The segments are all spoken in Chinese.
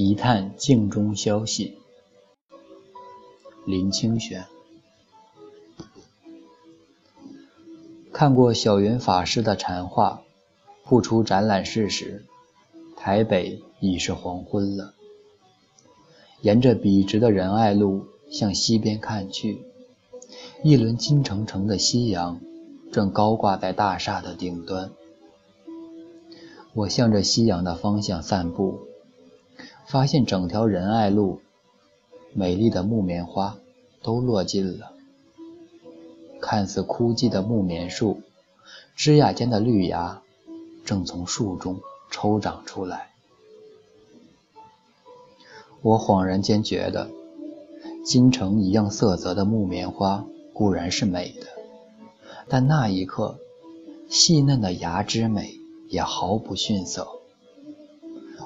一探镜中消息。林清玄看过小云法师的禅画，复出展览室时，台北已是黄昏了。沿着笔直的仁爱路向西边看去，一轮金澄澄的夕阳正高挂在大厦的顶端。我向着夕阳的方向散步。发现整条仁爱路，美丽的木棉花都落尽了。看似枯寂的木棉树，枝桠间的绿芽正从树中抽长出来。我恍然间觉得，金城一样色泽的木棉花固然是美的，但那一刻，细嫩的芽之美也毫不逊色。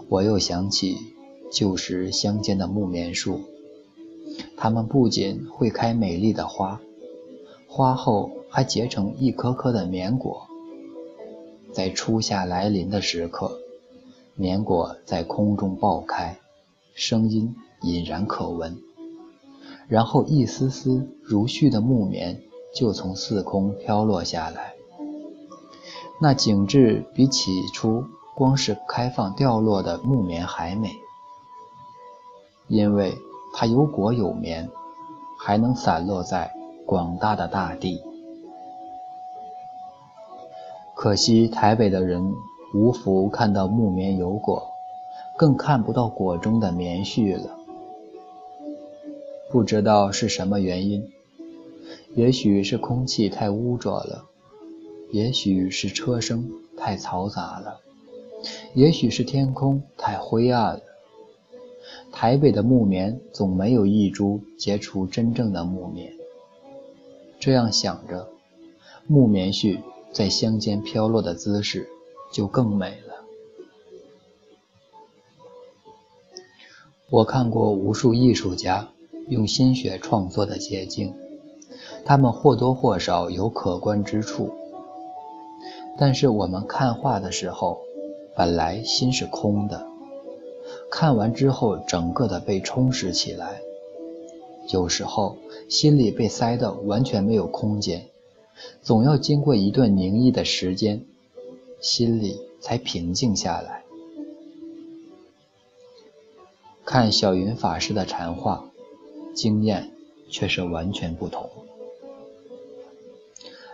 我又想起。旧时乡间的木棉树，它们不仅会开美丽的花，花后还结成一颗颗的棉果。在初夏来临的时刻，棉果在空中爆开，声音隐然可闻。然后一丝丝如絮的木棉就从四空飘落下来，那景致比起初光是开放掉落的木棉还美。因为它有果有棉，还能散落在广大的大地。可惜台北的人无福看到木棉有果，更看不到果中的棉絮了。不知道是什么原因，也许是空气太污浊了，也许是车声太嘈杂了，也许是天空太灰暗了。台北的木棉总没有一株结出真正的木棉。这样想着，木棉絮在乡间飘落的姿势就更美了。我看过无数艺术家用心血创作的结晶，他们或多或少有可观之处。但是我们看画的时候，本来心是空的。看完之后，整个的被充实起来。有时候心里被塞得完全没有空间，总要经过一段宁逸的时间，心里才平静下来。看小云法师的禅画，经验却是完全不同。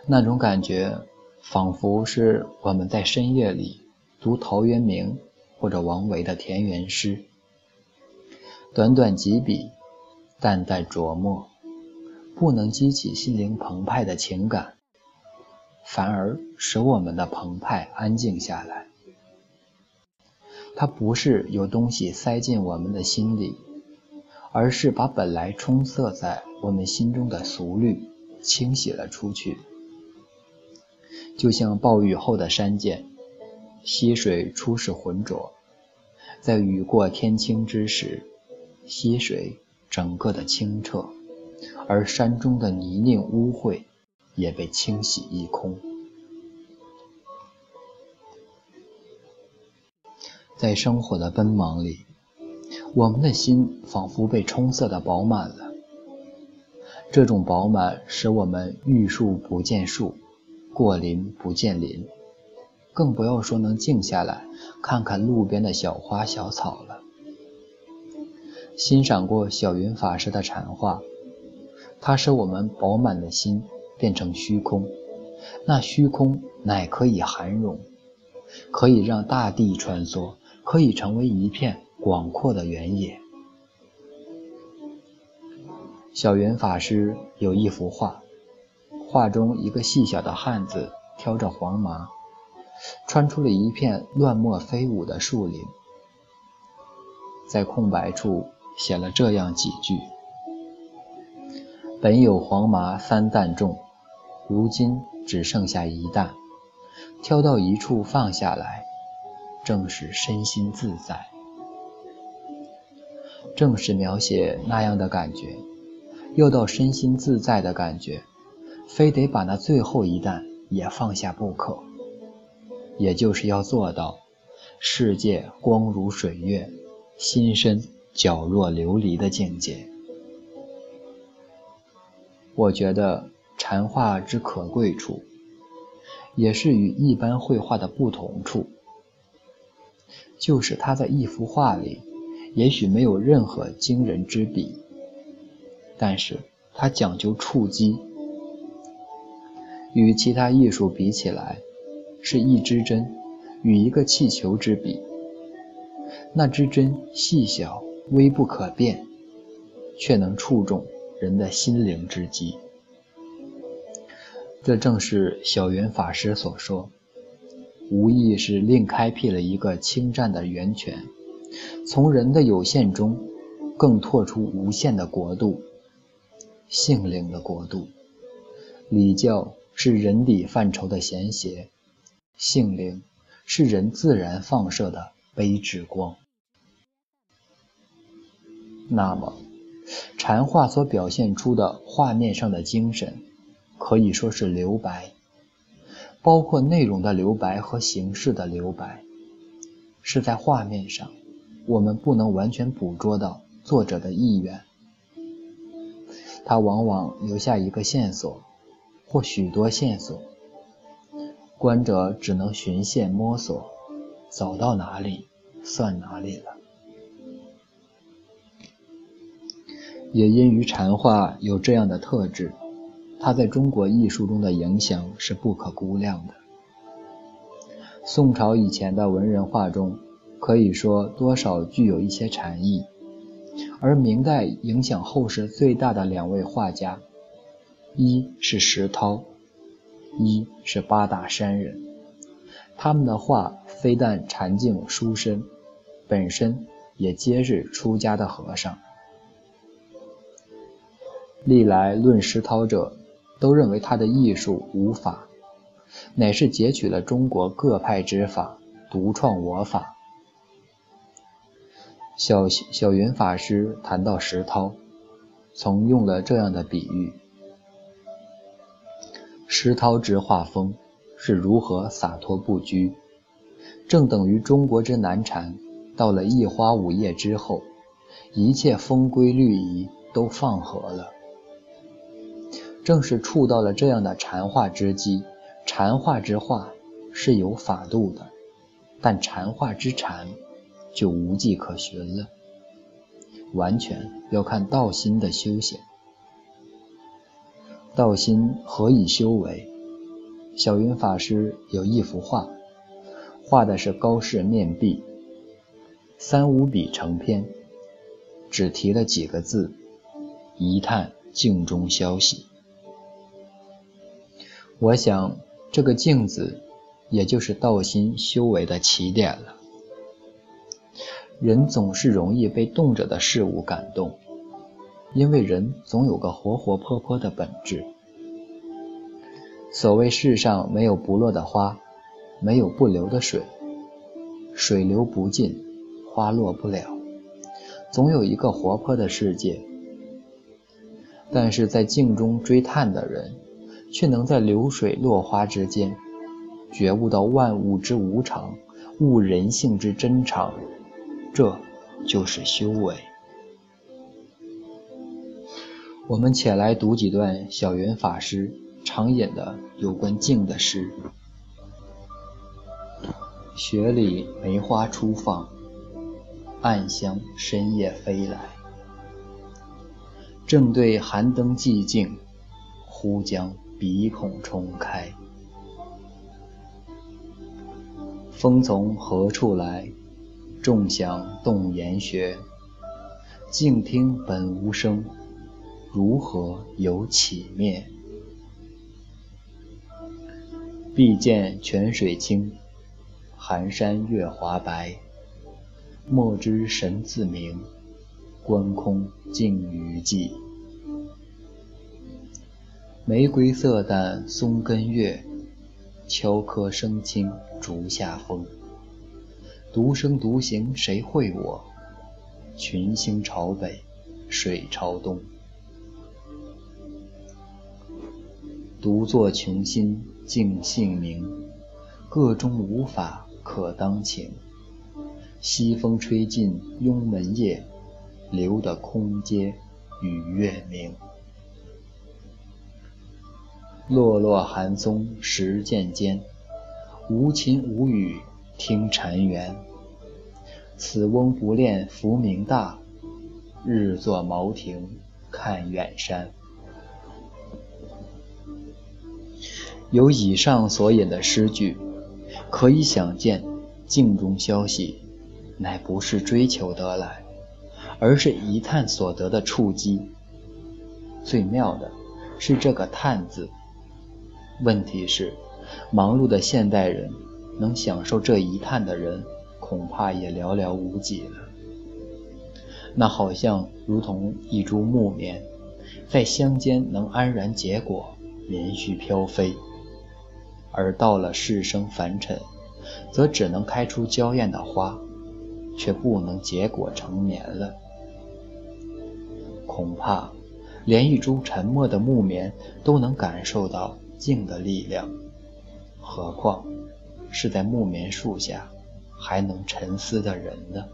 那种感觉，仿佛是我们在深夜里读陶渊明。或者王维的田园诗，短短几笔，淡淡琢磨，不能激起心灵澎湃的情感，反而使我们的澎湃安静下来。它不是有东西塞进我们的心里，而是把本来充塞在我们心中的俗虑清洗了出去，就像暴雨后的山涧。溪水初始浑浊，在雨过天青之时，溪水整个的清澈，而山中的泥泞污秽也被清洗一空。在生活的奔忙里，我们的心仿佛被充塞的饱满了。这种饱满使我们遇树不见树，过林不见林。更不要说能静下来看看路边的小花小草了。欣赏过小云法师的禅画，它使我们饱满的心变成虚空，那虚空乃可以涵容，可以让大地穿梭，可以成为一片广阔的原野。小云法师有一幅画，画中一个细小的汉子挑着黄麻。穿出了一片乱墨飞舞的树林，在空白处写了这样几句：“本有黄麻三担重，如今只剩下一担，挑到一处放下来，正是身心自在。”正是描写那样的感觉，又到身心自在的感觉，非得把那最后一担也放下不可。也就是要做到，世界光如水月，心身皎若琉璃的境界。我觉得禅画之可贵处，也是与一般绘画的不同处，就是它在一幅画里，也许没有任何惊人之笔，但是它讲究触机，与其他艺术比起来，是一支针与一个气球之比，那支针细小微不可辨，却能触中。人的心灵之机，这正是小圆法师所说，无意是另开辟了一个清湛的源泉，从人的有限中，更拓出无限的国度，性灵的国度。礼教是人理范畴的贤邪，性灵是人自然放射的悲之光。那么。禅画所表现出的画面上的精神，可以说是留白，包括内容的留白和形式的留白，是在画面上，我们不能完全捕捉到作者的意愿。他往往留下一个线索，或许多线索，观者只能循线摸索，走到哪里算哪里了。也因于禅画有这样的特质，它在中国艺术中的影响是不可估量的。宋朝以前的文人画中，可以说多少具有一些禅意；而明代影响后世最大的两位画家，一是石涛，一是八大山人。他们的画非但禅静殊深，本身也皆是出家的和尚。历来论石涛者，都认为他的艺术无法，乃是截取了中国各派之法，独创我法。小小云法师谈到石涛，曾用了这样的比喻：石涛之画风是如何洒脱不拘，正等于中国之南禅到了一花五叶之后，一切风规律仪都放和了。正是触到了这样的禅画之机，禅画之画是有法度的，但禅画之禅就无迹可寻了，完全要看道心的修行。道心何以修为？小云法师有一幅画，画的是高士面壁，三五笔成篇，只提了几个字：一叹镜中消息。我想，这个镜子，也就是道心修为的起点了。人总是容易被动着的事物感动，因为人总有个活活泼泼的本质。所谓世上没有不落的花，没有不流的水，水流不尽，花落不了，总有一个活泼的世界。但是在镜中追叹的人。却能在流水落花之间，觉悟到万物之无常，悟人性之真常，这就是修为。我们且来读几段小云法师常引的有关静的诗：雪里梅花初放，暗香深夜飞来，正对寒灯寂静，忽将。鼻孔冲开，风从何处来？众响动岩穴。静听本无声，如何有起灭？碧见泉水清，寒山月华白。莫知神自明，观空静于寂。玫瑰色淡松根月，敲柯声轻竹下风。独声独行谁会我？群星朝北，水朝东。独坐穷心静性明，个中无法可当情。西风吹尽慵门夜，留得空阶与月明。落落寒松时渐间，无琴无语听禅缘。此翁不恋浮名大，日作茅亭看远山。有以上所引的诗句，可以想见，镜中消息，乃不是追求得来，而是一探所得的触机。最妙的是这个“探”字。问题是，忙碌的现代人，能享受这一探的人，恐怕也寥寥无几了。那好像如同一株木棉，在乡间能安然结果，连续飘飞；而到了世生凡尘，则只能开出娇艳的花，却不能结果成棉了。恐怕，连一株沉默的木棉都能感受到。静的力量，何况是在木棉树下还能沉思的人呢？